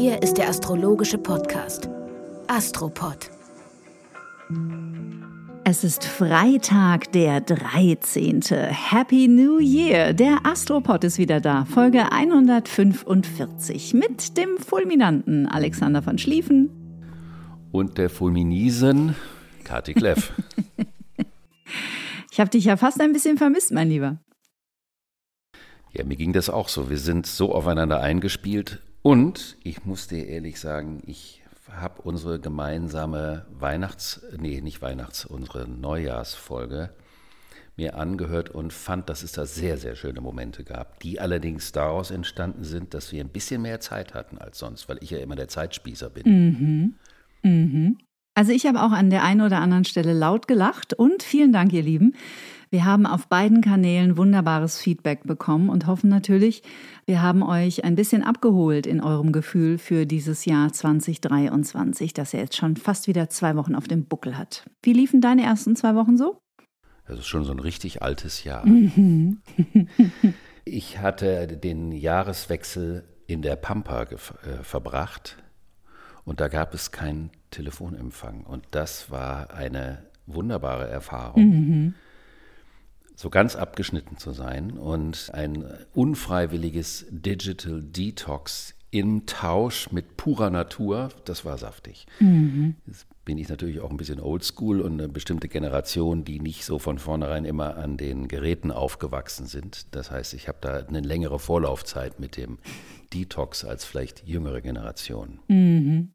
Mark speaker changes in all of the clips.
Speaker 1: Hier ist der astrologische Podcast Astropod.
Speaker 2: Es ist Freitag, der 13. Happy New Year. Der Astropod ist wieder da. Folge 145 mit dem fulminanten Alexander von Schlieffen.
Speaker 3: Und der Fulminisen Kati Kleff.
Speaker 2: ich habe dich ja fast ein bisschen vermisst, mein Lieber.
Speaker 3: Ja, mir ging das auch so. Wir sind so aufeinander eingespielt. Und ich muss dir ehrlich sagen, ich habe unsere gemeinsame Weihnachts-, nee, nicht Weihnachts-, unsere Neujahrsfolge mir angehört und fand, dass es da sehr, sehr schöne Momente gab, die allerdings daraus entstanden sind, dass wir ein bisschen mehr Zeit hatten als sonst, weil ich ja immer der Zeitspießer bin.
Speaker 2: Mhm. Mhm. Also ich habe auch an der einen oder anderen Stelle laut gelacht und vielen Dank, ihr Lieben. Wir haben auf beiden Kanälen wunderbares Feedback bekommen und hoffen natürlich, wir haben euch ein bisschen abgeholt in eurem Gefühl für dieses Jahr 2023, das ja jetzt schon fast wieder zwei Wochen auf dem Buckel hat. Wie liefen deine ersten zwei Wochen so?
Speaker 3: Das ist schon so ein richtig altes Jahr.
Speaker 2: Mhm.
Speaker 3: ich hatte den Jahreswechsel in der Pampa äh, verbracht und da gab es keinen Telefonempfang. Und das war eine wunderbare Erfahrung.
Speaker 2: Mhm
Speaker 3: so ganz abgeschnitten zu sein und ein unfreiwilliges Digital Detox im Tausch mit purer Natur, das war saftig.
Speaker 2: Mhm.
Speaker 3: Jetzt bin ich natürlich auch ein bisschen oldschool und eine bestimmte Generation, die nicht so von vornherein immer an den Geräten aufgewachsen sind. Das heißt, ich habe da eine längere Vorlaufzeit mit dem Detox als vielleicht jüngere Generationen.
Speaker 2: Mhm.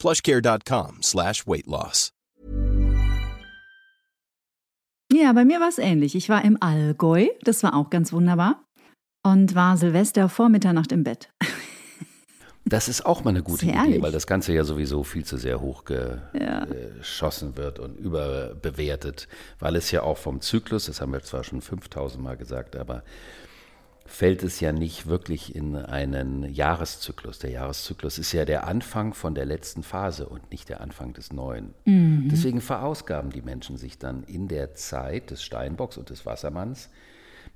Speaker 4: plushcare.com slash weight loss.
Speaker 2: Ja, bei mir war es ähnlich. Ich war im Allgäu, das war auch ganz wunderbar. Und war Silvester vor Mitternacht im Bett.
Speaker 3: Das ist auch mal eine gute
Speaker 2: Sehr
Speaker 3: Idee,
Speaker 2: ehrlich.
Speaker 3: weil das Ganze ja sowieso viel zu sehr
Speaker 2: Ja.
Speaker 3: hochgeschossen wird und überbewertet, weil es ja auch vom Zyklus, das haben wir zwar schon 5000 Mal gesagt, aber fällt es ja nicht wirklich in einen Jahreszyklus. Der Jahreszyklus ist ja der Anfang von der letzten Phase und nicht der Anfang des neuen. Deswegen verausgaben die Menschen sich dann in der Zeit des Steinbocks und des Wassermanns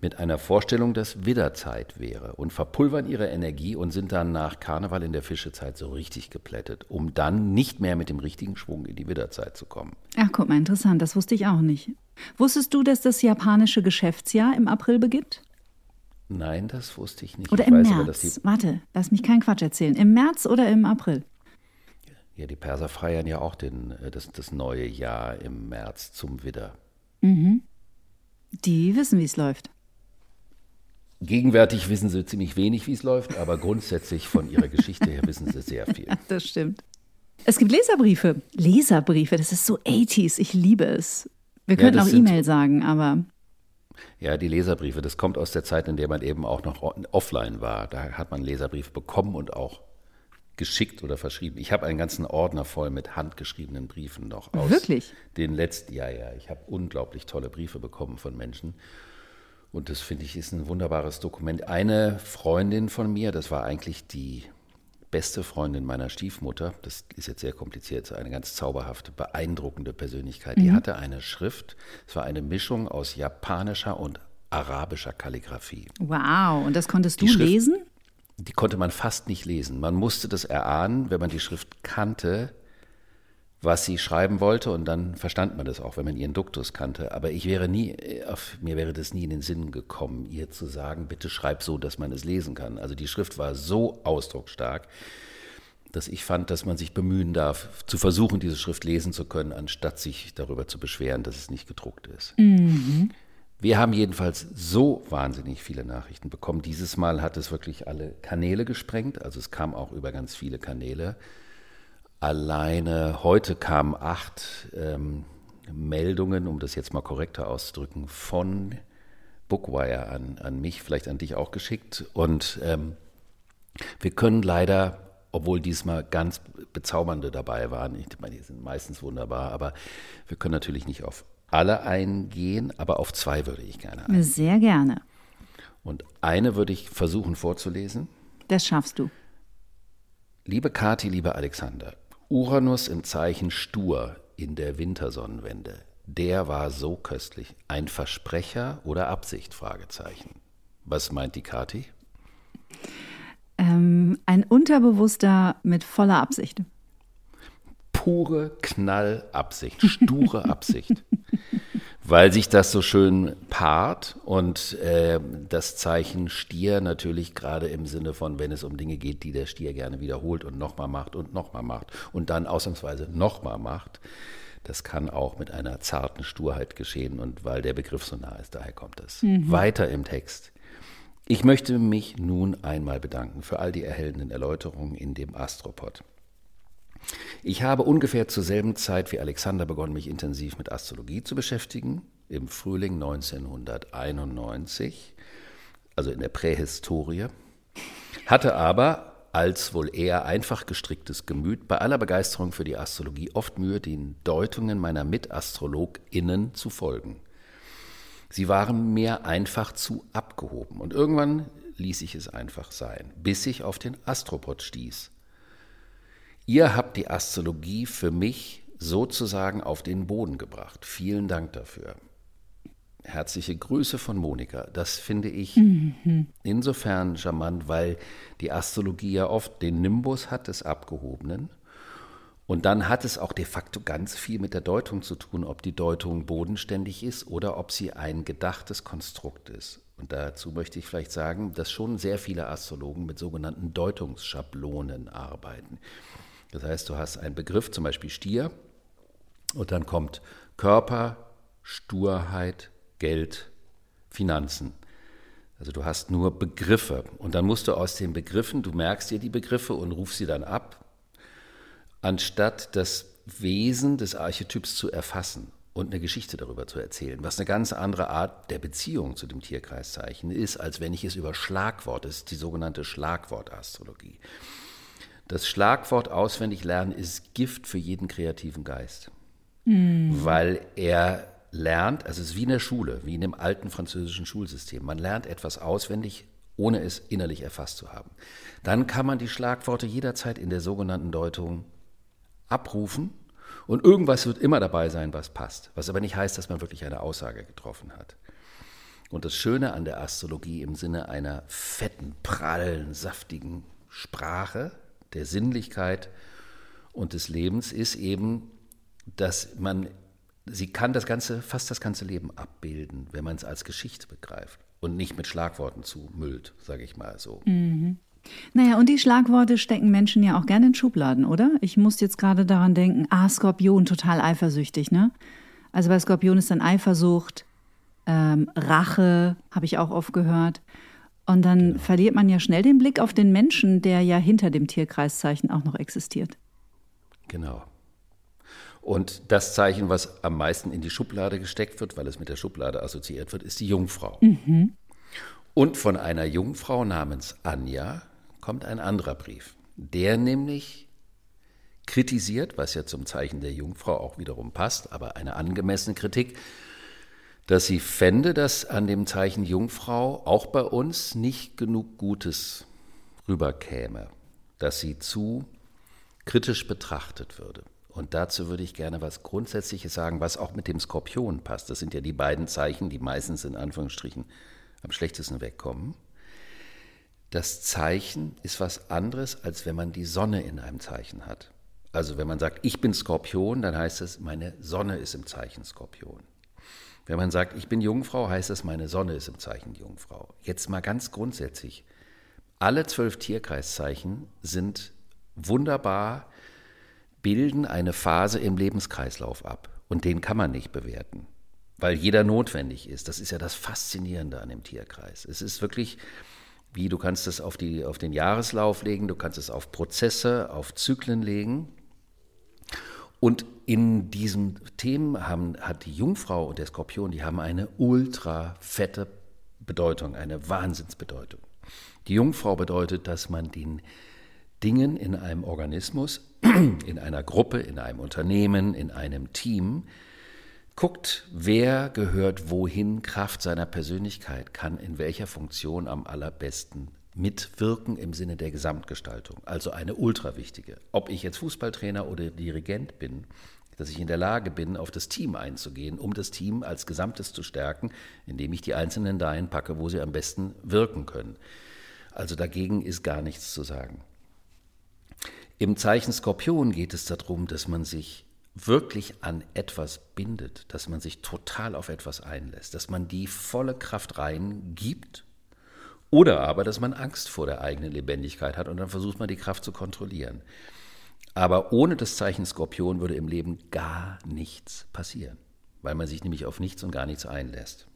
Speaker 3: mit einer Vorstellung, dass Widderzeit wäre und verpulvern ihre Energie und sind dann nach Karneval in der Fischezeit so richtig geplättet, um dann nicht mehr mit dem richtigen Schwung in die Widderzeit zu kommen.
Speaker 2: Ach, guck mal, interessant, das wusste ich auch nicht. Wusstest du, dass das japanische Geschäftsjahr im April beginnt?
Speaker 3: Nein, das wusste ich nicht.
Speaker 2: Oder
Speaker 3: ich
Speaker 2: im
Speaker 3: weiß aber,
Speaker 2: März?
Speaker 3: die,
Speaker 2: Warte, lass mich keinen Quatsch erzählen. Im März oder im April?
Speaker 3: ja, die Perser feiern ja auch den, äh, das, das neue Jahr im März zum Widder.
Speaker 2: Die wissen, wie es läuft.
Speaker 3: Gegenwärtig wissen sie ziemlich wenig, wie es läuft, aber grundsätzlich von ihrer Geschichte her wissen sie sehr viel.
Speaker 2: Das stimmt. Es gibt Leserbriefe. Leserbriefe, das ist so 80s. Ich liebe es. Wir
Speaker 3: Ja,
Speaker 2: könnten auch E-Mail sagen, aber
Speaker 3: Ja, die Leserbriefe, das kommt aus der Zeit, in der man eben auch noch offline war. Da hat man Leserbriefe bekommen und auch geschickt oder verschrieben. Ich habe einen ganzen Ordner voll mit handgeschriebenen Briefen noch aus
Speaker 2: Wirklich?
Speaker 3: den letzten, ja, ja, ich habe unglaublich tolle Briefe bekommen von Menschen. Und das finde ich ist ein wunderbares Dokument. Eine Freundin von mir, das war eigentlich die beste Freundin meiner Stiefmutter, das ist jetzt sehr kompliziert, eine ganz zauberhafte, beeindruckende Persönlichkeit. Die hatte eine Schrift, es war eine Mischung aus japanischer und arabischer Kalligraphie.
Speaker 2: wow. Und das konntest
Speaker 3: Die
Speaker 2: du
Speaker 3: Schrift-
Speaker 2: lesen?
Speaker 3: Die konnte man fast nicht lesen. Man musste das erahnen, wenn man die Schrift kannte, was sie schreiben wollte, und dann verstand man das auch, wenn man ihren Duktus kannte. Aber ich wäre nie, auf, mir wäre das nie in den Sinn gekommen, ihr zu sagen, bitte schreib so, dass man es lesen kann. Also die Schrift war so ausdrucksstark, dass ich fand, dass man sich bemühen darf, zu versuchen, diese Schrift lesen zu können, anstatt sich darüber zu beschweren, dass es nicht gedruckt ist. Wir haben jedenfalls so wahnsinnig viele Nachrichten bekommen. Dieses Mal hat es wirklich alle Kanäle gesprengt. Also es kam auch über ganz viele Kanäle. Alleine heute kamen acht ähm, Meldungen, um das jetzt mal korrekter auszudrücken, von Bookwire an, an mich, vielleicht an dich auch geschickt. Und ähm, wir können leider obwohl diesmal ganz bezaubernde dabei waren. Ich meine, die sind meistens wunderbar, aber wir können natürlich nicht auf alle eingehen, aber auf zwei würde ich gerne eingehen.
Speaker 2: Sehr gerne.
Speaker 3: Und eine würde ich versuchen vorzulesen.
Speaker 2: Das schaffst du.
Speaker 3: Liebe Kathi, lieber Alexander, Uranus im Zeichen Stur in der Wintersonnenwende. Der war so köstlich. Ein Versprecher oder Absicht? Fragezeichen. Was meint die Kathi?
Speaker 2: Ähm, ein Unterbewusster mit voller Absicht.
Speaker 3: Pure Knallabsicht, sture Absicht. Weil sich das so schön paart und äh, das Zeichen Stier natürlich gerade im Sinne von, wenn es um Dinge geht, die der Stier gerne wiederholt und nochmal macht und nochmal macht und dann ausnahmsweise nochmal macht, das kann auch mit einer zarten Sturheit geschehen und weil der Begriff so nah ist, daher kommt es. Mhm. Weiter im Text. Ich möchte mich nun einmal bedanken für all die erhellenden Erläuterungen in dem Astropod. Ich habe ungefähr zur selben Zeit wie Alexander begonnen, mich intensiv mit Astrologie zu beschäftigen, im Frühling 1991, also in der Prähistorie, hatte aber als wohl eher einfach gestricktes Gemüt bei aller Begeisterung für die Astrologie oft Mühe, den Deutungen meiner MitastrologInnen zu folgen. Sie waren mir einfach zu abgehoben. Und irgendwann ließ ich es einfach sein, bis ich auf den Astropod stieß. Ihr habt die Astrologie für mich sozusagen auf den Boden gebracht. Vielen Dank dafür. Herzliche Grüße von Monika. Das finde ich mhm. insofern charmant, weil die Astrologie ja oft den Nimbus hat des Abgehobenen und dann hat es auch de facto ganz viel mit der Deutung zu tun, ob die Deutung bodenständig ist oder ob sie ein gedachtes Konstrukt ist. Und dazu möchte ich vielleicht sagen, dass schon sehr viele Astrologen mit sogenannten Deutungsschablonen arbeiten. Das heißt, du hast einen Begriff, zum Beispiel Stier, und dann kommt Körper, Sturheit, Geld, Finanzen. Also du hast nur Begriffe und dann musst du aus den Begriffen, du merkst dir die Begriffe und rufst sie dann ab anstatt das Wesen des Archetyps zu erfassen und eine Geschichte darüber zu erzählen, was eine ganz andere Art der Beziehung zu dem Tierkreiszeichen ist, als wenn ich es über Schlagwort, das ist die sogenannte Schlagwortastrologie. Das Schlagwort auswendig lernen ist Gift für jeden kreativen Geist, mhm. weil er lernt, also es ist wie in der Schule, wie in dem alten französischen Schulsystem. Man lernt etwas auswendig, ohne es innerlich erfasst zu haben. Dann kann man die Schlagworte jederzeit in der sogenannten Deutung abrufen und irgendwas wird immer dabei sein, was passt. Was aber nicht heißt, dass man wirklich eine Aussage getroffen hat. Und das Schöne an der Astrologie im Sinne einer fetten, prallen, saftigen Sprache, der Sinnlichkeit und des Lebens ist eben, dass man, sie kann das ganze, fast das ganze Leben abbilden, wenn man es als Geschichte begreift und nicht mit Schlagworten zumüllt, sage ich mal so.
Speaker 2: Mhm. Naja, und die Schlagworte stecken Menschen ja auch gerne in Schubladen, oder? Ich muss jetzt gerade daran denken, ah, Skorpion, total eifersüchtig, ne? Also bei Skorpion ist dann Eifersucht, ähm, Rache, habe ich auch oft gehört. Und dann genau. verliert man ja schnell den Blick auf den Menschen, der ja hinter dem Tierkreiszeichen auch noch existiert.
Speaker 3: Genau. Und das Zeichen, was am meisten in die Schublade gesteckt wird, weil es mit der Schublade assoziiert wird, ist die Jungfrau. Mhm. Und von einer Jungfrau namens Anja kommt ein anderer Brief. Der nämlich kritisiert, was ja zum Zeichen der Jungfrau auch wiederum passt, aber eine angemessene Kritik, dass sie fände, dass an dem Zeichen Jungfrau auch bei uns nicht genug Gutes rüberkäme, dass sie zu kritisch betrachtet würde. Und dazu würde ich gerne was Grundsätzliches sagen, was auch mit dem Skorpion passt. Das sind ja die beiden Zeichen, die meistens in Anführungsstrichen am schlechtesten wegkommen. Das Zeichen ist was anderes, als wenn man die Sonne in einem Zeichen hat. Also wenn man sagt, ich bin Skorpion, dann heißt es, meine Sonne ist im Zeichen Skorpion. Wenn man sagt, ich bin Jungfrau, heißt es, meine Sonne ist im Zeichen Jungfrau. Jetzt mal ganz grundsätzlich. Alle zwölf Tierkreiszeichen sind wunderbar, bilden eine Phase im Lebenskreislauf ab. Und den kann man nicht bewerten, weil jeder notwendig ist. Das ist ja das Faszinierende an dem Tierkreis. Es ist wirklich wie du kannst es auf, die, auf den Jahreslauf legen, du kannst es auf Prozesse, auf Zyklen legen. Und in diesem Thema haben, hat die Jungfrau und der Skorpion, die haben eine ultra fette Bedeutung, eine Wahnsinnsbedeutung. Die Jungfrau bedeutet, dass man den, Dingen in einem Organismus, in einer Gruppe, in einem Unternehmen, in einem Team, guckt, wer gehört wohin, Kraft seiner Persönlichkeit, kann in welcher Funktion am allerbesten mitwirken im Sinne der Gesamtgestaltung. Also eine ultra wichtige. Ob ich jetzt Fußballtrainer oder Dirigent bin, dass ich in der Lage bin, auf das Team einzugehen, um das Team als Gesamtes zu stärken, indem ich die Einzelnen dahin packe, wo sie am besten wirken können. Also dagegen ist gar nichts zu sagen. Im Zeichen Skorpion geht es darum, dass man sich wirklich an etwas bindet, dass man sich total auf etwas einlässt, dass man die volle Kraft reingibt oder aber, dass man Angst vor der eigenen Lebendigkeit hat und dann versucht man die Kraft zu kontrollieren. Aber ohne das Zeichen Skorpion würde im Leben gar nichts passieren, weil man sich nämlich auf nichts und gar nichts einlässt.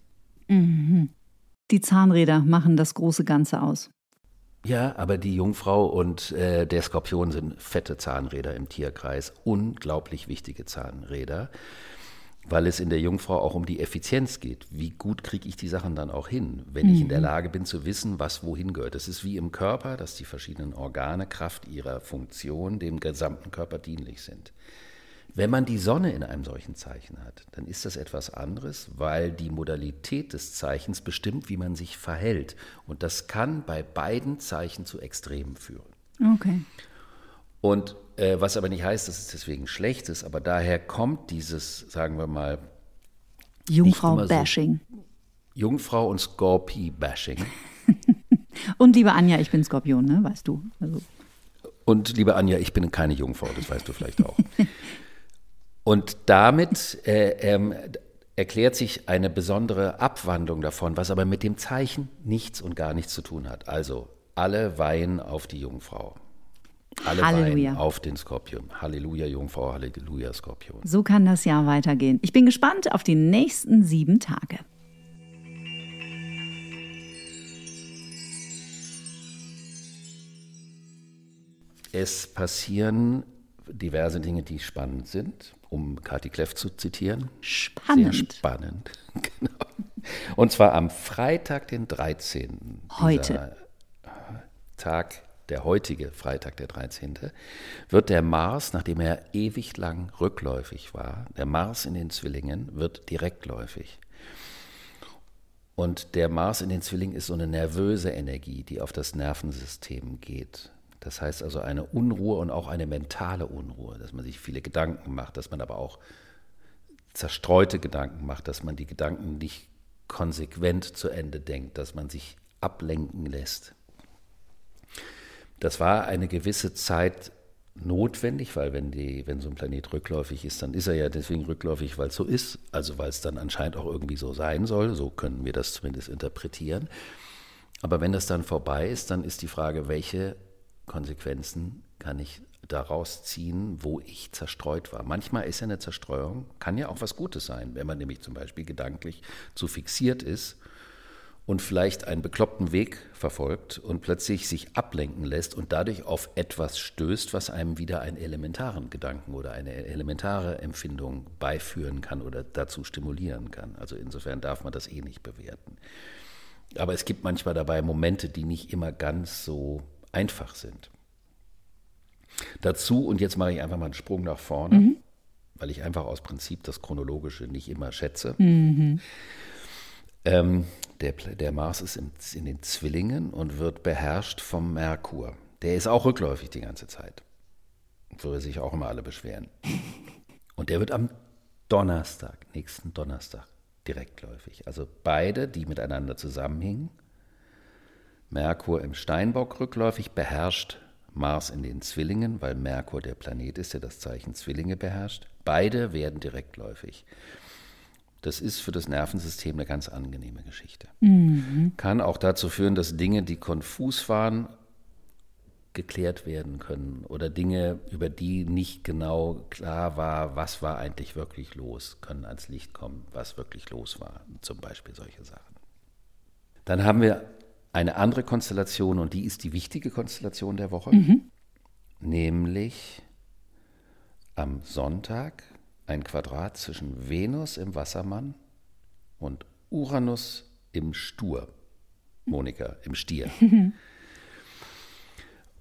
Speaker 2: Mhm. Die Zahnräder machen das große Ganze aus.
Speaker 3: Ja, aber die Jungfrau und äh, der Skorpion sind fette Zahnräder im Tierkreis, unglaublich wichtige Zahnräder weil es in der Jungfrau auch um die Effizienz geht. Wie gut kriege ich die Sachen dann auch hin, wenn mhm. ich in der mhm. Lage bin zu wissen, was wohin gehört. Das ist wie im Körper, dass die verschiedenen Organe Kraft ihrer Funktion dem gesamten Körper dienlich sind. Wenn man die Sonne in einem solchen Zeichen hat, dann ist das etwas anderes, weil die Modalität des Zeichens bestimmt, wie man sich verhält. Und das kann bei beiden Zeichen zu Extremen führen.
Speaker 2: Okay.
Speaker 3: Und äh, was aber nicht heißt, dass es deswegen schlecht ist, aber daher kommt dieses, sagen wir mal,
Speaker 2: Jungfrau-Bashing.
Speaker 3: So Jungfrau und Scorpie-Bashing.
Speaker 2: und liebe Anja, ich bin Skorpion, ne? weißt du. Also.
Speaker 3: Und liebe Anja, ich bin keine Jungfrau, das weißt du vielleicht auch. und damit äh, ähm, erklärt sich eine besondere Abwandlung davon, was aber mit dem Zeichen nichts und gar nichts zu tun hat. Also alle weihen auf die Jungfrau. Alle Halleluja. auf den Skorpion. Halleluja, Jungfrau, Halleluja, Skorpion.
Speaker 2: So kann das Jahr weitergehen. Ich bin gespannt auf die nächsten sieben Tage.
Speaker 3: Es passieren diverse Dinge, die spannend sind, um Kati Kleff zu zitieren.
Speaker 2: Spannend.
Speaker 3: Sehr spannend, genau. Und zwar am Freitag, den 13.
Speaker 2: Heute.
Speaker 3: Tag der heutige Freitag, der 13., wird der Mars, nachdem er ewig lang rückläufig war, der Mars in den Zwillingen wird direktläufig. Und der Mars in den Zwillingen ist so eine nervöse Energie, die auf das Nervensystem geht. Das heißt also eine Unruhe und auch eine mentale Unruhe, dass man sich viele Gedanken macht, dass man aber auch zerstreute Gedanken macht, dass man die Gedanken nicht konsequent zu Ende denkt, dass man sich ablenken lässt. Das war eine gewisse Zeit notwendig, weil wenn, die, wenn so ein Planet rückläufig ist, dann ist er ja deswegen rückläufig, weil es so ist, also weil es dann anscheinend auch irgendwie so sein soll, so können wir das zumindest interpretieren. Aber wenn das dann vorbei ist, dann ist die Frage, welche Konsequenzen kann ich daraus ziehen, wo ich zerstreut war. Manchmal ist ja eine Zerstreuung, kann ja auch was Gutes sein, wenn man nämlich zum Beispiel gedanklich zu fixiert ist und vielleicht einen bekloppten Weg verfolgt und plötzlich sich ablenken lässt und dadurch auf etwas stößt, was einem wieder einen elementaren Gedanken oder eine elementare Empfindung beiführen kann oder dazu stimulieren kann. Also insofern darf man das eh nicht bewerten. Aber es gibt manchmal dabei Momente, die nicht immer ganz so einfach sind. Dazu, und jetzt mache ich einfach mal einen Sprung nach vorne, mhm. weil ich einfach aus Prinzip das Chronologische nicht immer schätze. Mhm. Ähm, der, der Mars ist in, in den Zwillingen und wird beherrscht vom Merkur. Der ist auch rückläufig die ganze Zeit. Worüber sich auch immer alle beschweren. Und der wird am Donnerstag, nächsten Donnerstag, direktläufig. Also beide, die miteinander zusammenhingen. Merkur im Steinbock rückläufig beherrscht Mars in den Zwillingen, weil Merkur der Planet ist, der das Zeichen Zwillinge beherrscht. Beide werden direktläufig. Das ist für das Nervensystem eine ganz angenehme Geschichte. Mhm. Kann auch dazu führen, dass Dinge, die konfus waren, geklärt werden können oder Dinge, über die nicht genau klar war, was war eigentlich wirklich los, können ans Licht kommen, was wirklich los war. Zum Beispiel solche Sachen. Dann haben wir eine andere Konstellation und die ist die wichtige Konstellation der Woche, mhm. nämlich am Sonntag ein Quadrat zwischen Venus im Wassermann und Uranus im Stur. Monika, im Stier.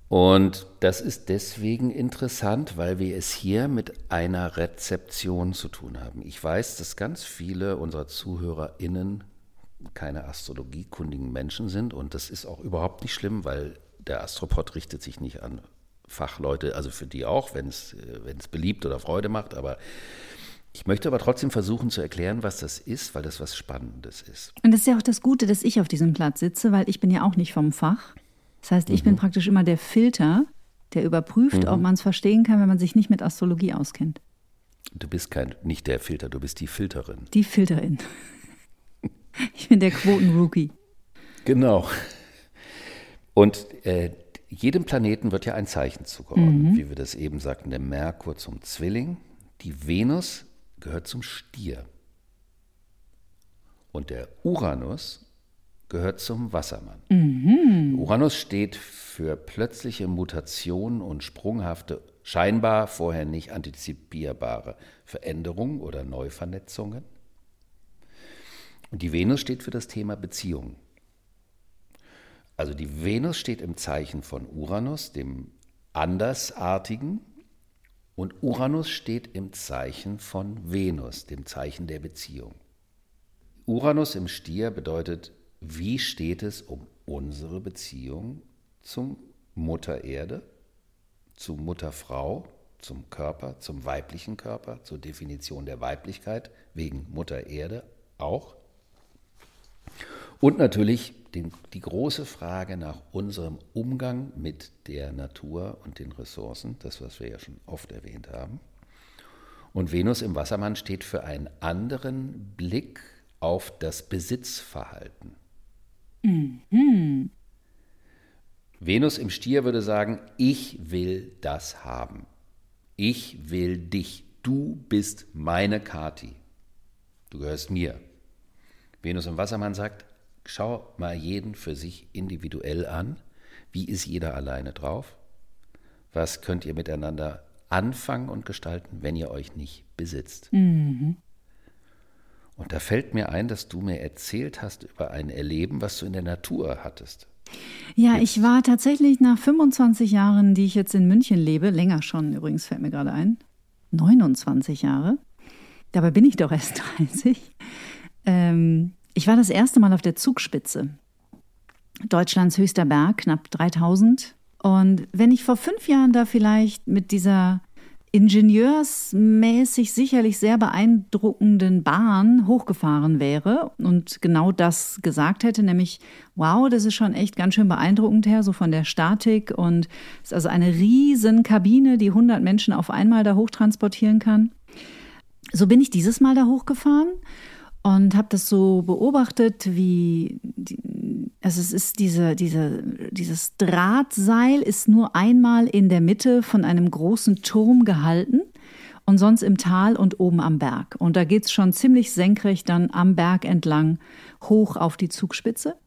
Speaker 3: Und das ist deswegen interessant, weil wir es hier mit einer Rezeption zu tun haben. Ich weiß, dass ganz viele unserer ZuhörerInnen keine astrologiekundigen Menschen sind und das ist auch überhaupt nicht schlimm, weil der Astropod richtet sich nicht an Fachleute, also für die auch, wenn es beliebt oder Freude macht, aber ich möchte aber trotzdem versuchen zu erklären, was das ist, weil das was Spannendes ist.
Speaker 2: Und das ist ja auch das Gute, dass ich auf diesem Platz sitze, weil ich bin ja auch nicht vom Fach. Das heißt, ich mhm. bin praktisch immer der Filter, der überprüft, mhm. ob man es verstehen kann, wenn man sich nicht mit Astrologie auskennt.
Speaker 3: Du bist kein, nicht der Filter, du bist die Filterin.
Speaker 2: Die Filterin. Ich bin der Quoten-Rookie.
Speaker 3: Genau. Und äh, jedem Planeten wird ja ein Zeichen zugeordnet, mhm. wie wir das eben sagten. Der Merkur zum Zwilling, die Venus gehört zum Stier. Und der Uranus gehört zum Wassermann. Mhm. Uranus steht für plötzliche Mutationen und sprunghafte, scheinbar vorher nicht antizipierbare Veränderungen oder Neuvernetzungen. Und die Venus steht für das Thema Beziehungen. Also die Venus steht im Zeichen von Uranus, dem Andersartigen, und Uranus steht im Zeichen von Venus, dem Zeichen der Beziehung. Uranus im Stier bedeutet, wie steht es um unsere Beziehung zum Mutter Erde, zu Mutter Frau, zum Körper, zum weiblichen Körper, zur Definition der Weiblichkeit, wegen Mutter Erde auch. Und natürlich den, die große Frage nach unserem Umgang mit der Natur und den Ressourcen, das, was wir ja schon oft erwähnt haben. Und Venus im Wassermann steht für einen anderen Blick auf das Besitzverhalten. Mhm. Venus im Stier würde sagen, ich will das haben. Ich will dich. Du bist meine Kati. Du gehörst mir. Venus im Wassermann sagt, schau mal jeden für sich individuell an. Wie ist jeder alleine drauf? Was könnt ihr miteinander anfangen und gestalten, wenn ihr euch nicht besitzt? Mhm. Und da fällt mir ein, dass du mir erzählt hast über ein Erleben, was du in der Natur hattest.
Speaker 2: Ja, jetzt. ich war tatsächlich nach 25 Jahren, die ich jetzt in München lebe, länger schon übrigens, fällt mir gerade ein, 29 Jahre. Dabei bin ich doch erst 30. Ähm, ich war das erste Mal auf der Zugspitze. Deutschlands höchster Berg, knapp 3000. Und wenn ich vor fünf Jahren da vielleicht mit dieser ingenieursmäßig sicherlich sehr beeindruckenden Bahn hochgefahren wäre und genau das gesagt hätte, nämlich, wow, das ist schon echt ganz schön beeindruckend her, so von der Statik und es ist also eine riesen Kabine, die 100 Menschen auf einmal da hochtransportieren kann. So bin ich dieses Mal da hochgefahren und habe das so beobachtet, wie also es ist diese, diese, dieses Drahtseil ist nur einmal in der Mitte von einem großen Turm gehalten und sonst im Tal und oben am Berg. Und da geht es schon ziemlich senkrecht dann am Berg entlang hoch auf die Zugspitze.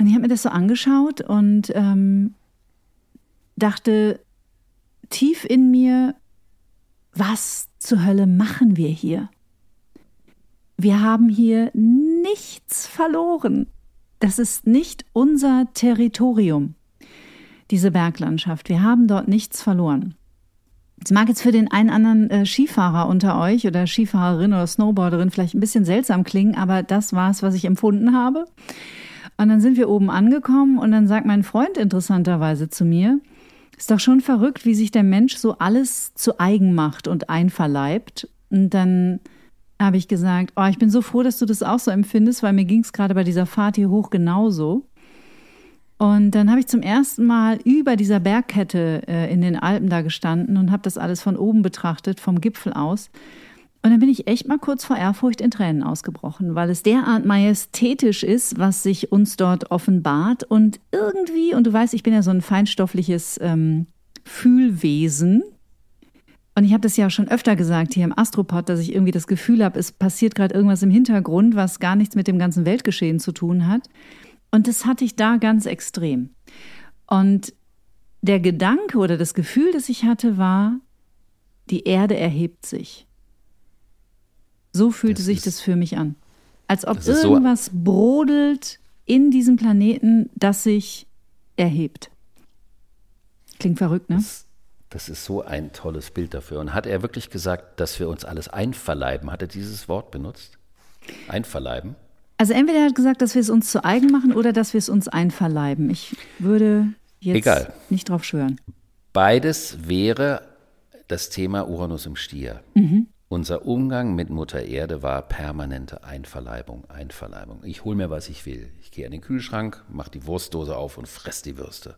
Speaker 2: Und ich habe mir das so angeschaut und ähm, dachte tief in mir, was zur Hölle machen wir hier? Wir haben hier nichts verloren. Das ist nicht unser Territorium, diese Berglandschaft. Wir haben dort nichts verloren. Es mag jetzt für den einen anderen äh, Skifahrer unter euch oder Skifahrerin oder Snowboarderin vielleicht ein bisschen seltsam klingen, aber das war es, was ich empfunden habe. Und dann sind wir oben angekommen und dann sagt mein Freund interessanterweise zu mir, ist doch schon verrückt, wie sich der Mensch so alles zu eigen macht und einverleibt. Und dann habe ich gesagt, oh, ich bin so froh, dass du das auch so empfindest, weil mir ging es gerade bei dieser Fahrt hier hoch genauso. Und dann habe ich zum ersten Mal über dieser Bergkette äh, in den Alpen da gestanden und habe das alles von oben betrachtet, vom Gipfel aus. Und dann bin ich echt mal kurz vor Ehrfurcht in Tränen ausgebrochen, weil es derart majestätisch ist, was sich uns dort offenbart. Und irgendwie, und du weißt, ich bin ja so ein feinstoffliches ähm, Fühlwesen, und ich habe das ja schon öfter gesagt hier im Astropod, dass ich irgendwie das Gefühl habe, es passiert gerade irgendwas im Hintergrund, was gar nichts mit dem ganzen Weltgeschehen zu tun hat. Und das hatte ich da ganz extrem. Und der Gedanke oder das Gefühl, das ich hatte, war, die Erde erhebt sich. So fühlte das sich das für mich an. Als ob irgendwas so brodelt in diesem Planeten, das sich erhebt. Klingt verrückt, ne?
Speaker 3: Das, das ist so ein tolles Bild dafür. Und hat er wirklich gesagt, dass wir uns alles einverleiben? Hat er dieses Wort benutzt? Einverleiben?
Speaker 2: Also entweder er hat gesagt, dass wir es uns zu eigen machen oder dass wir es uns einverleiben. Ich würde jetzt
Speaker 3: Egal.
Speaker 2: nicht drauf schwören.
Speaker 3: Beides wäre das Thema Uranus im Stier.
Speaker 2: Mhm.
Speaker 3: Unser Umgang mit Mutter Erde war permanente Einverleibung, Einverleibung. Ich hole mir, was ich will. Ich gehe an den Kühlschrank, mache die Wurstdose auf und fress die Würste.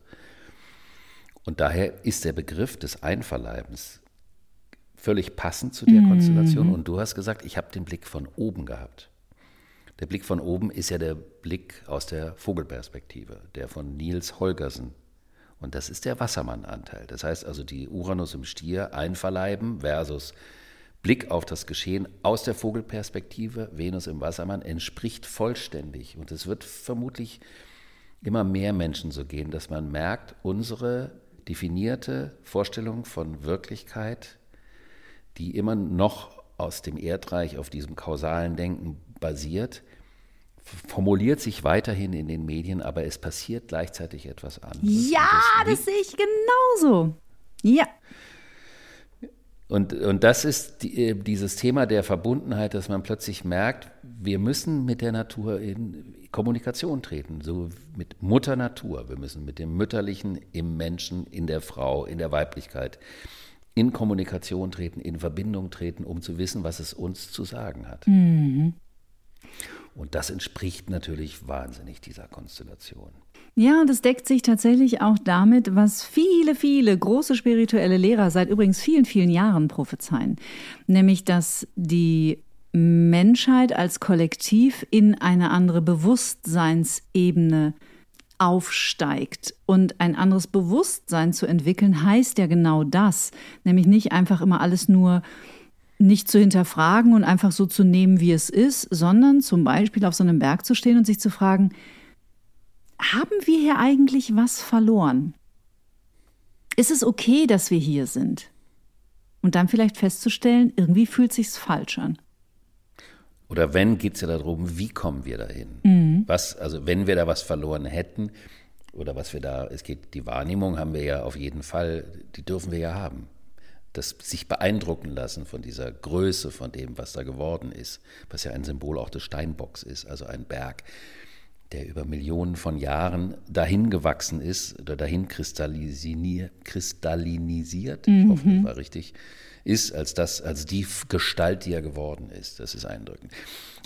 Speaker 3: Und daher ist der Begriff des Einverleibens völlig passend zu der Konstellation. Und du hast gesagt, ich habe den Blick von oben gehabt. Der Blick von oben ist ja der Blick aus der Vogelperspektive, der von Niels Holgersen. Und das ist der Wassermann-Anteil. Das heißt also die Uranus im Stier einverleiben versus Blick auf das Geschehen aus der Vogelperspektive, Venus im Wassermann, entspricht vollständig. Und es wird vermutlich immer mehr Menschen so gehen, dass man merkt, unsere definierte Vorstellung von Wirklichkeit, die immer noch aus dem Erdreich auf diesem kausalen Denken basiert, formuliert sich weiterhin in den Medien, aber es passiert gleichzeitig etwas anderes.
Speaker 2: Ja,
Speaker 3: Und
Speaker 2: das sehe ich genauso. Ja.
Speaker 3: Und, und das ist die, äh, dieses Thema der Verbundenheit, dass man plötzlich merkt, wir müssen mit der Natur in Kommunikation treten, so mit Mutter Natur. Wir müssen mit dem Mütterlichen im Menschen, in der Frau, in der Weiblichkeit in Kommunikation treten, in Verbindung treten, um zu wissen, was es uns zu sagen hat. Und das entspricht natürlich wahnsinnig dieser Konstellation.
Speaker 2: Ja, und es deckt sich tatsächlich auch damit, was viele, viele große spirituelle Lehrer seit übrigens vielen, vielen Jahren prophezeien. Nämlich, dass die Menschheit als Kollektiv in eine andere Bewusstseinsebene aufsteigt. Und ein anderes Bewusstsein zu entwickeln, heißt ja genau das. Nämlich nicht einfach immer alles nur nicht zu hinterfragen und einfach so zu nehmen, wie es ist, sondern zum Beispiel auf so einem Berg zu stehen und sich zu fragen, haben wir hier eigentlich was verloren? Ist es okay, dass wir hier sind? Und dann vielleicht festzustellen, irgendwie fühlt sich's falsch an.
Speaker 3: Oder wenn, geht es ja darum, wie kommen wir dahin? Was, also wenn wir da was verloren hätten, oder was wir da, es geht, die Wahrnehmung haben wir ja auf jeden Fall, die dürfen wir ja haben. Das sich beeindrucken lassen von dieser Größe, von dem, was da geworden ist, was ja ein Symbol auch des Steinbocks ist, also ein Berg, der über Millionen von Jahren dahin gewachsen ist oder dahin kristallisiert, kristallinisiert, ich hoffe, das war richtig, ist als das, als die Gestalt, die er geworden ist. Das ist eindrückend.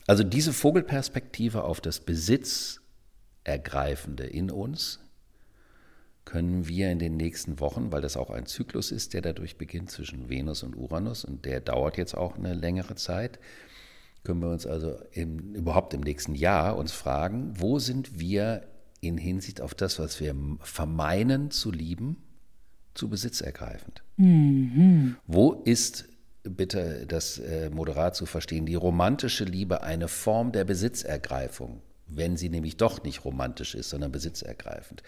Speaker 3: Also diese Vogelperspektive auf das Besitzergreifende in uns können wir in den nächsten Wochen, weil das auch ein Zyklus ist, der dadurch beginnt zwischen Venus und Uranus und der dauert jetzt auch eine längere Zeit, können wir uns also im, überhaupt im nächsten Jahr uns fragen, wo sind wir in Hinsicht auf das, was wir vermeinen zu lieben, zu Besitz ergreifend? Wo ist, bitte das äh, moderat zu verstehen, die romantische Liebe eine Form der Besitzergreifung, wenn sie nämlich doch nicht romantisch ist, sondern besitzergreifend?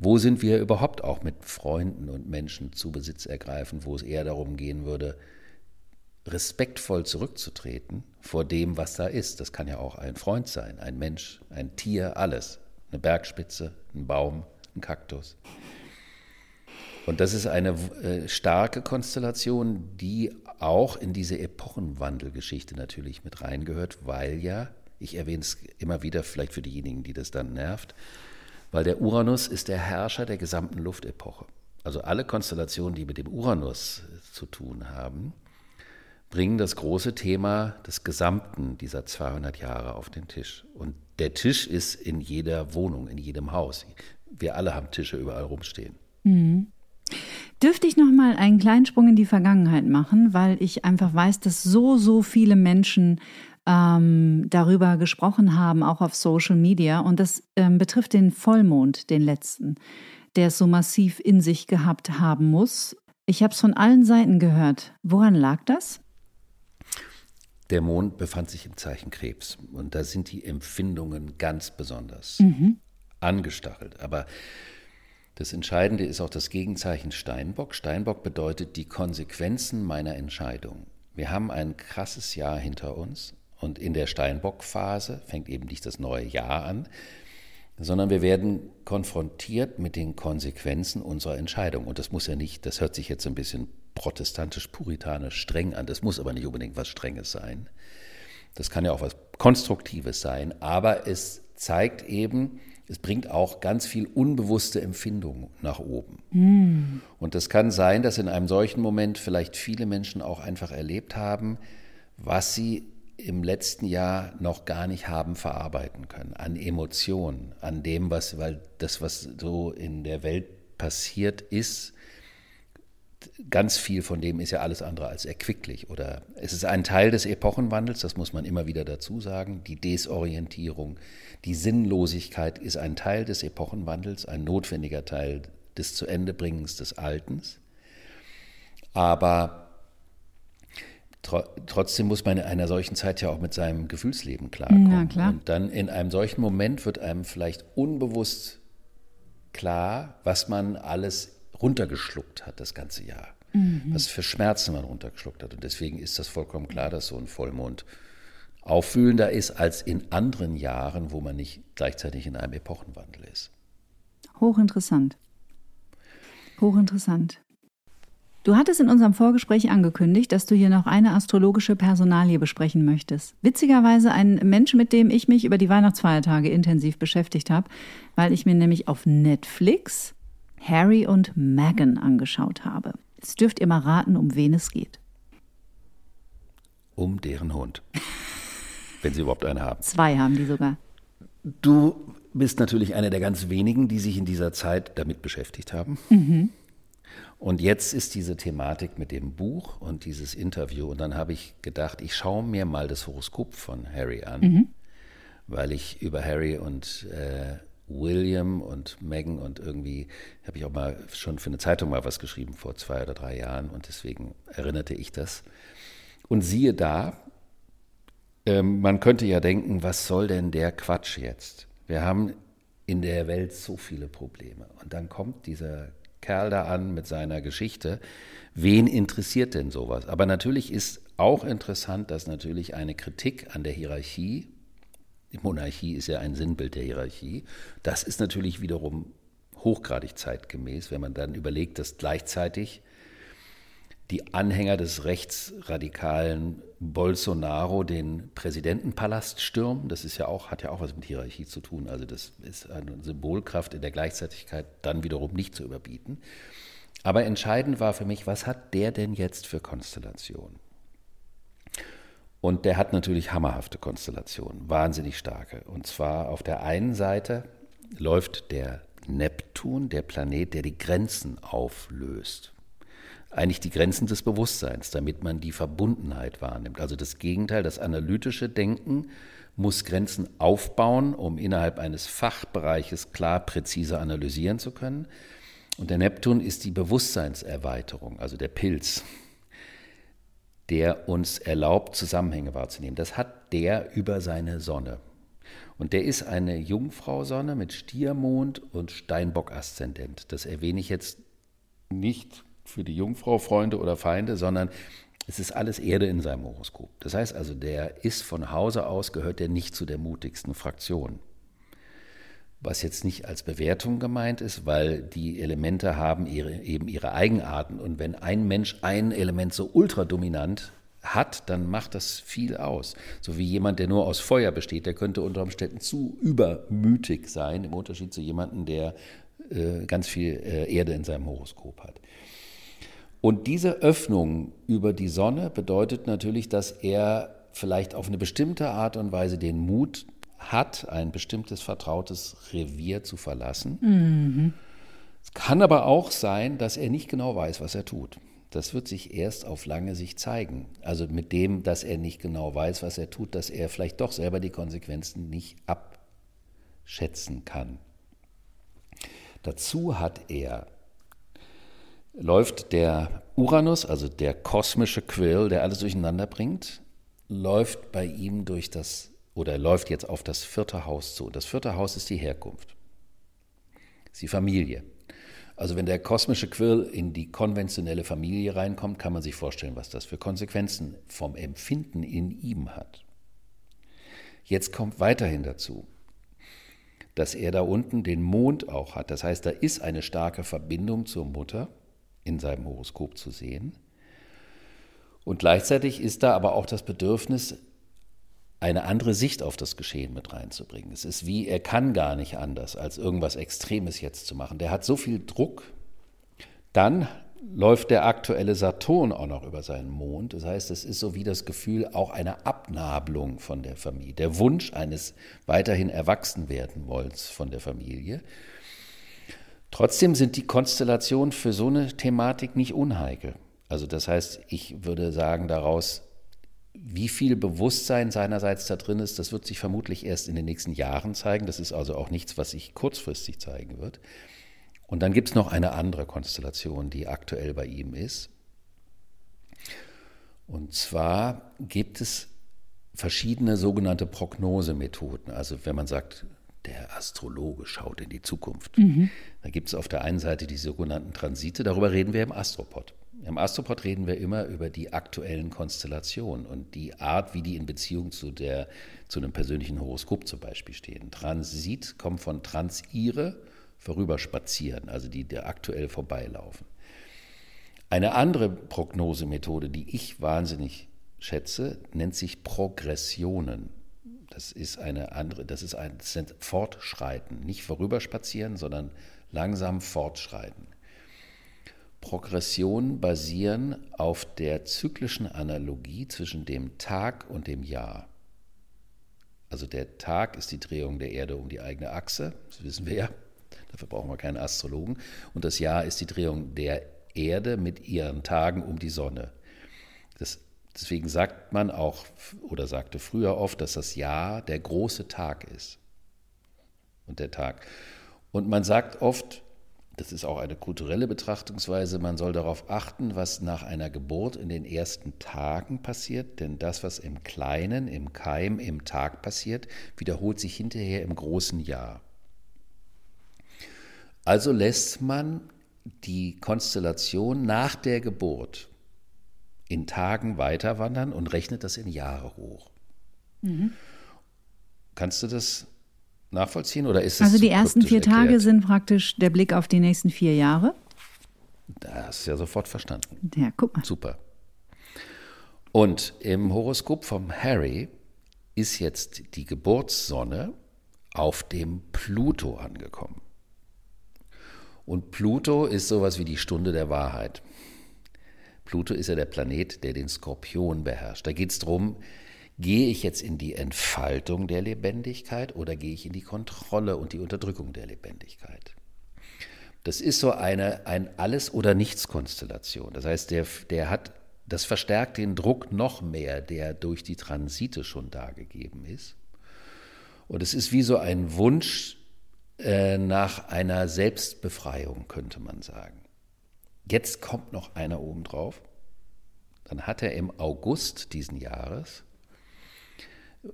Speaker 3: Wo sind wir überhaupt auch mit Freunden und Menschen zu Besitz ergreifend, wo es eher darum gehen würde, respektvoll zurückzutreten vor dem, was da ist? Das kann ja auch ein Freund sein, ein Mensch, ein Tier, alles. Eine Bergspitze, ein Baum, ein Kaktus. Und das ist eine äh, starke Konstellation, die auch in diese Epochenwandelgeschichte natürlich mit reingehört, weil ja, ich erwähne es immer wieder, vielleicht für diejenigen, die das dann nervt, weil der Uranus ist der Herrscher der gesamten Luftepoche. Also alle Konstellationen, die mit dem Uranus zu tun haben, bringen das große Thema des Gesamten dieser 200 Jahre auf den Tisch. Und der Tisch ist in jeder Wohnung, in jedem Haus. Wir alle haben Tische überall rumstehen.
Speaker 2: Dürfte ich noch mal einen kleinen Sprung in die Vergangenheit machen, weil ich einfach weiß, dass so, so viele Menschen ähm, darüber gesprochen haben, auch auf Social Media. Und das ähm, betrifft den Vollmond, den letzten, der es so massiv in sich gehabt haben muss. Ich habe es von allen Seiten gehört. Woran lag das?
Speaker 3: Der Mond befand sich im Zeichen Krebs und da sind die Empfindungen ganz besonders angestachelt. Aber das Entscheidende ist auch das Gegenzeichen Steinbock. Steinbock bedeutet die Konsequenzen meiner Entscheidung. Wir haben ein krasses Jahr hinter uns und in der Steinbock-Phase fängt eben nicht das neue Jahr an. sondern wir werden konfrontiert mit den Konsequenzen unserer Entscheidung. Und das muss ja nicht, das hört sich jetzt ein bisschen protestantisch-puritanisch streng an, das muss aber nicht unbedingt was Strenges sein. Das kann ja auch was Konstruktives sein, aber es zeigt eben, es bringt auch ganz viel unbewusste Empfindung nach oben. Mm. Und es kann sein, dass in einem solchen Moment vielleicht viele Menschen auch einfach erlebt haben, was sie im letzten Jahr noch gar nicht haben verarbeiten können, an Emotionen, an dem, was, weil das, was so in der Welt passiert ist, ganz viel von dem ist ja alles andere als erquicklich. Oder es ist ein Teil des Epochenwandels, das muss man immer wieder dazu sagen. Die Desorientierung, die Sinnlosigkeit ist ein Teil des Epochenwandels, ein notwendiger Teil des Zuendebringens des Altens. Aber trotzdem muss man in einer solchen Zeit ja auch mit seinem Gefühlsleben klarkommen. Klar. Und dann in einem solchen Moment wird einem vielleicht unbewusst klar, was man alles runtergeschluckt hat das ganze Jahr. Mhm. Was für Schmerzen man runtergeschluckt hat. Und deswegen ist das vollkommen klar, dass so ein Vollmond auffühlender ist als in anderen Jahren, wo man nicht gleichzeitig in einem Epochenwandel ist.
Speaker 2: Hochinteressant. Hochinteressant. Du hattest in unserem Vorgespräch angekündigt, dass du hier noch eine astrologische Personalie besprechen möchtest. Witzigerweise ein Mensch, mit dem ich mich über die Weihnachtsfeiertage intensiv beschäftigt habe, weil ich mir nämlich auf Netflix Harry und Meghan angeschaut habe. Jetzt dürft ihr mal raten, um wen es geht.
Speaker 3: Um deren Hund. Wenn sie überhaupt einen haben.
Speaker 2: Zwei haben die sogar.
Speaker 3: Du bist natürlich eine der ganz wenigen, die sich in dieser Zeit damit beschäftigt haben. Mhm. Und jetzt ist diese Thematik mit dem Buch und dieses Interview. Und dann habe ich gedacht, ich schaue mir mal das Horoskop von Harry an, mhm. weil ich über Harry und äh, William und Meghan und irgendwie habe ich auch mal schon für eine Zeitung mal was geschrieben vor zwei oder drei Jahren und deswegen erinnerte ich das. Und siehe da, ähm, man könnte ja denken, was soll denn der Quatsch jetzt? Wir haben in der Welt so viele Probleme. Und dann kommt dieser Kerl da an mit seiner Geschichte. Wen interessiert denn sowas? Aber natürlich ist auch interessant, dass natürlich eine Kritik an der Hierarchie die Monarchie ist ja ein Sinnbild der Hierarchie. Das ist natürlich wiederum hochgradig zeitgemäß, wenn man dann überlegt, dass gleichzeitig die Anhänger des rechtsradikalen Bolsonaro den Präsidentenpalast stürmen. Das ist ja auch, hat ja auch was mit Hierarchie zu tun. Also das ist eine Symbolkraft in der Gleichzeitigkeit dann wiederum nicht zu überbieten. Aber entscheidend war für mich, was hat der denn jetzt für Konstellation? Und der hat natürlich hammerhafte Konstellationen, wahnsinnig starke. Und zwar auf der einen Seite läuft der Neptun, der Planet, der die Grenzen auflöst. Eigentlich die Grenzen des Bewusstseins, damit man die Verbundenheit wahrnimmt. Also das Gegenteil, das analytische Denken muss Grenzen aufbauen, um innerhalb eines Fachbereiches klar, präzise analysieren zu können. Und der Neptun ist die Bewusstseinserweiterung, also der Pilz, der uns erlaubt, Zusammenhänge wahrzunehmen. Das hat der über seine Sonne. Und der ist eine Jungfrau-Sonne mit Stiermond und Steinbock-Aszendent. Das erwähne ich jetzt nicht für die Jungfrau-Freunde oder Feinde, sondern es ist alles Erde in seinem Horoskop. Das heißt also, der ist von Hause aus, gehört der nicht zu der mutigsten Fraktion was jetzt nicht als Bewertung gemeint ist, weil die Elemente haben ihre, eben ihre Eigenarten. Und wenn ein Mensch ein Element so ultradominant hat, dann macht das viel aus. So wie jemand, der nur aus Feuer besteht, der könnte unter Umständen zu übermütig sein, im Unterschied zu jemandem, der äh, ganz viel äh, Erde in seinem Horoskop hat. Und diese Öffnung über die Sonne bedeutet natürlich, dass er vielleicht auf eine bestimmte Art und Weise den Mut hat, ein bestimmtes vertrautes Revier zu verlassen. Mhm. Es kann aber auch sein, dass er nicht genau weiß, was er tut. Das wird sich erst auf lange Sicht zeigen. Also mit dem, dass er nicht genau weiß, was er tut, dass er vielleicht doch selber die Konsequenzen nicht abschätzen kann. Dazu hat er, läuft der Uranus, also der kosmische Quill, der alles durcheinander bringt, läuft bei ihm durch das oder läuft jetzt auf das vierte Haus zu. Das vierte Haus ist die Herkunft, ist die Familie. Also wenn der kosmische Quirl in die konventionelle Familie reinkommt, kann man sich vorstellen, was das für Konsequenzen vom Empfinden in ihm hat. Jetzt kommt weiterhin dazu, dass er da unten den Mond auch hat. Das heißt, da ist eine starke Verbindung zur Mutter in seinem Horoskop zu sehen. Und gleichzeitig ist da aber auch das Bedürfnis, eine andere Sicht auf das Geschehen mit reinzubringen. Es ist wie, er kann gar nicht anders, als irgendwas Extremes jetzt zu machen. Der hat so viel Druck. Dann läuft der aktuelle Saturn auch noch über seinen Mond. Das heißt, es ist so wie das Gefühl auch einer Abnabelung von der Familie, der Wunsch eines weiterhin Erwachsenwerdenwollens von der Familie. Trotzdem sind die Konstellationen für so eine Thematik nicht unheikel. Also das heißt, ich würde sagen daraus, wie viel Bewusstsein seinerseits da drin ist, das wird sich vermutlich erst in den nächsten Jahren zeigen. Das ist also auch nichts, was sich kurzfristig zeigen wird. Und dann gibt es noch eine andere Konstellation, die aktuell bei ihm ist. Und zwar gibt es verschiedene sogenannte Prognosemethoden. Also wenn man sagt, der Astrologe schaut in die Zukunft. Mhm. Da gibt es auf der einen Seite die sogenannten Transite, darüber reden wir im Astropod. Im Astropod reden wir immer über die aktuellen Konstellationen und die Art, wie die in Beziehung zu, der, zu einem persönlichen Horoskop zum Beispiel stehen. Transit kommt von transire vorüberspazieren, also die, die aktuell vorbeilaufen. Eine andere Prognosemethode, die ich wahnsinnig schätze, nennt sich Progressionen. Das ist eine andere, das ist ein das Fortschreiten, nicht vorüberspazieren, sondern langsam fortschreiten. Progressionen basieren auf der zyklischen Analogie zwischen dem Tag und dem Jahr. Also der Tag ist die Drehung der Erde um die eigene Achse, das wissen wir ja. Dafür brauchen wir keinen Astrologen. Und das Jahr ist die Drehung der Erde mit ihren Tagen um die Sonne. Das, deswegen sagt man auch oder sagte früher oft, dass das Jahr der große Tag ist. Und der Tag. Und man sagt oft, das ist auch eine kulturelle Betrachtungsweise, man soll darauf achten, was nach einer Geburt in den ersten Tagen passiert, denn das, was im Kleinen, im Keim, im Tag passiert, wiederholt sich hinterher im großen Jahr. Also lässt man die Konstellation nach der Geburt in Tagen weiter wandern und rechnet das in Jahre hoch. Mhm. Kannst du das nachvollziehen oder ist
Speaker 2: Also die ersten vier erklärt? Tage sind praktisch der Blick auf die nächsten vier Jahre.
Speaker 3: Da hast du ja sofort verstanden.
Speaker 2: Ja, guck mal.
Speaker 3: Super. Und im Horoskop vom Harry ist jetzt die Geburtssonne auf dem Pluto angekommen. Und Pluto ist sowas wie die Stunde der Wahrheit. Pluto ist ja der Planet, der den Skorpion beherrscht. Da geht es darum, gehe ich jetzt in die Entfaltung der Lebendigkeit oder gehe ich in die Kontrolle und die Unterdrückung der Lebendigkeit? Das ist so eine ein Alles- oder Nichts-Konstellation. Das heißt, der, der hat, das verstärkt den Druck noch mehr, der durch die Transite schon dargegeben ist. Und es ist wie so ein Wunsch, äh, nach einer Selbstbefreiung, könnte man sagen. Jetzt kommt noch einer obendrauf. Dann hat er im August diesen Jahres,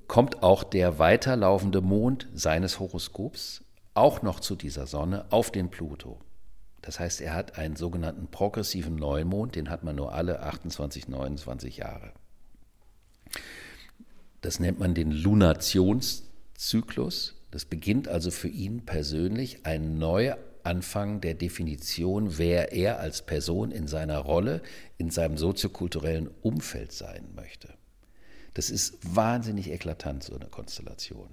Speaker 3: kommt auch der weiterlaufende Mond seines Horoskops auch noch zu dieser Sonne auf den Pluto. Das heißt, er hat einen sogenannten progressiven Neumond, den hat man nur alle 28, 29 Jahre. Das nennt man den Lunationszyklus. Das beginnt also für ihn persönlich ein Neuanfang der Definition, wer er als Person in seiner Rolle, in seinem soziokulturellen Umfeld sein möchte. Das ist wahnsinnig eklatant, so eine Konstellation.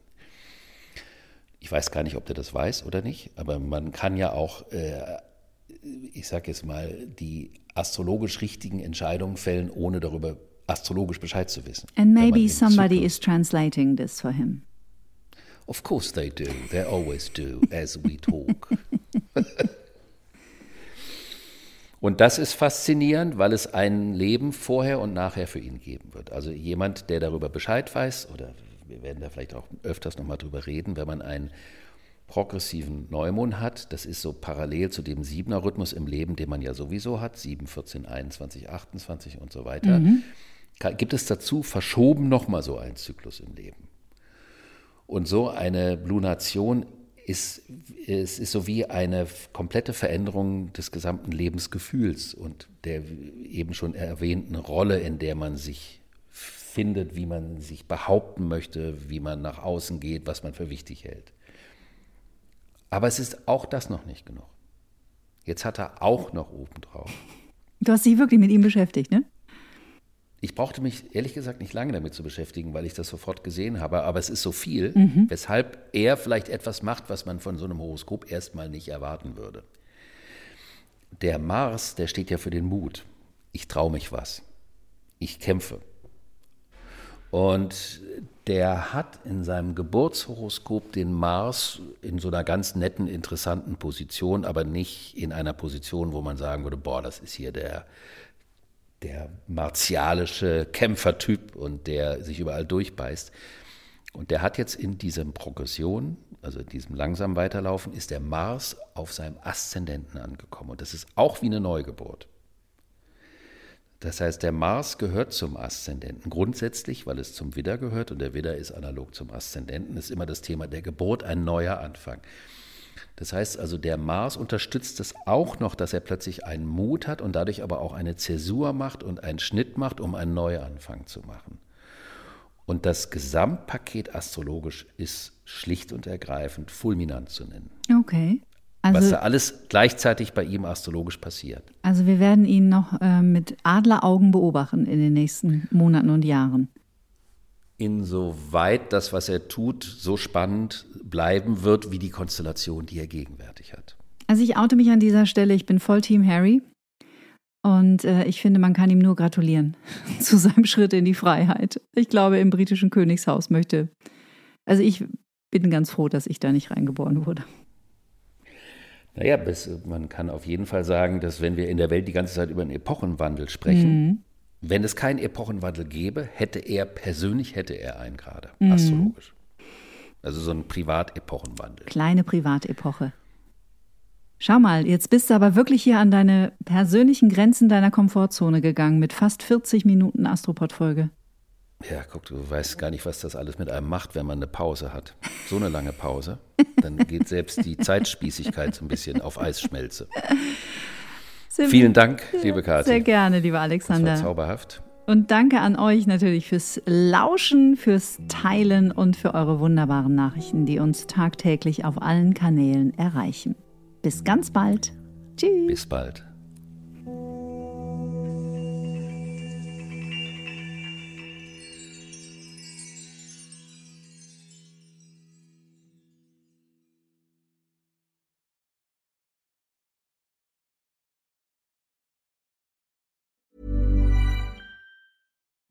Speaker 3: Ich weiß gar nicht, ob der das weiß oder nicht, aber man kann ja auch, äh, ich sage jetzt mal, die astrologisch richtigen Entscheidungen fällen, ohne darüber astrologisch Bescheid zu wissen.
Speaker 2: And maybe somebody Zyklus is translating this for him.
Speaker 3: Of course they do. They always do, as we talk. und das ist faszinierend, weil es ein Leben vorher und nachher für ihn geben wird. Also jemand, der darüber Bescheid weiß, oder wir werden da vielleicht auch öfters nochmal drüber reden, wenn man einen progressiven Neumond hat, das ist so parallel zu dem Siebener-Rhythmus im Leben, den man ja sowieso hat, 7, 14, 21, 28 und so weiter, mhm. gibt es dazu verschoben nochmal so einen Zyklus im Leben. Und so eine Lunation ist, ist, ist so wie eine komplette Veränderung des gesamten Lebensgefühls und der eben schon erwähnten Rolle, in der man sich findet, wie man sich behaupten möchte, wie man nach außen geht, was man für wichtig hält. Aber es ist auch das noch nicht genug. Jetzt hat er auch noch obendrauf.
Speaker 2: Du hast dich wirklich mit ihm beschäftigt, ne?
Speaker 3: Ich brauchte mich ehrlich gesagt nicht lange damit zu beschäftigen, weil ich das sofort gesehen habe. Aber es ist so viel,
Speaker 2: Mhm.
Speaker 3: weshalb er vielleicht etwas macht, was man von so einem Horoskop erstmal nicht erwarten würde. Der Mars, der steht ja für den Mut. Ich traue mich was. Ich kämpfe. Und der hat in seinem Geburtshoroskop den Mars in so einer ganz netten, interessanten Position, aber nicht in einer Position, wo man sagen würde, boah, das ist hier der, der martialische Kämpfertyp und der sich überall durchbeißt. Und der hat jetzt in diesem Progression, also in diesem langsam Weiterlaufen, ist der Mars auf seinem Aszendenten angekommen. Und das ist auch wie eine Neugeburt. Das heißt, der Mars gehört zum Aszendenten grundsätzlich, weil es zum Widder gehört und der Widder ist analog zum Aszendenten, ist immer das Thema der Geburt, ein neuer Anfang. Das heißt also, der Mars unterstützt es auch noch, dass er plötzlich einen Mut hat und dadurch aber auch eine Zäsur macht und einen Schnitt macht, um einen Neuanfang zu machen. Und das Gesamtpaket astrologisch ist schlicht und ergreifend fulminant zu nennen.
Speaker 2: Okay.
Speaker 3: was
Speaker 2: Also,
Speaker 3: da alles gleichzeitig bei ihm astrologisch passiert.
Speaker 2: also wir werden ihn noch äh, mit Adleraugen beobachten in den nächsten Monaten und Jahren.
Speaker 3: Insoweit das, was er tut, so spannend bleiben wird, wie die Konstellation, die er gegenwärtig hat.
Speaker 2: Also ich oute mich an dieser Stelle, ich bin voll Team Harry. Und äh, ich finde, man kann ihm nur gratulieren zu seinem Schritt in die Freiheit. Ich glaube, im britischen Königshaus möchte. Also ich bin ganz froh, dass ich da nicht reingeboren wurde.
Speaker 3: Naja, bis, man kann auf jeden Fall sagen, dass wenn wir in der Welt die ganze Zeit über einen Epochenwandel sprechen, wenn es keinen Epochenwandel gäbe, hätte er persönlich hätte er einen gerade, astrologisch. Also so ein Privatepochenwandel.
Speaker 2: Kleine Privatepoche. Schau mal, jetzt bist du aber wirklich hier an deine persönlichen Grenzen deiner Komfortzone gegangen mit fast 40 Minuten Astropod-Folge.
Speaker 3: Ja, guck, du weißt gar nicht, was das alles mit einem macht, wenn man eine Pause hat. So eine lange Pause. Dann geht selbst die Zeitspießigkeit so ein bisschen auf Eisschmelze.
Speaker 2: Sehr
Speaker 3: Vielen Dank, liebe Kathi.
Speaker 2: Sehr gerne, lieber
Speaker 3: Das war
Speaker 2: Alexander.
Speaker 3: zauberhaft.
Speaker 2: Und danke an euch natürlich fürs Lauschen, fürs Teilen und für eure wunderbaren Nachrichten, die uns tagtäglich auf allen Kanälen erreichen. Bis ganz bald. Tschüss.
Speaker 3: Bis bald.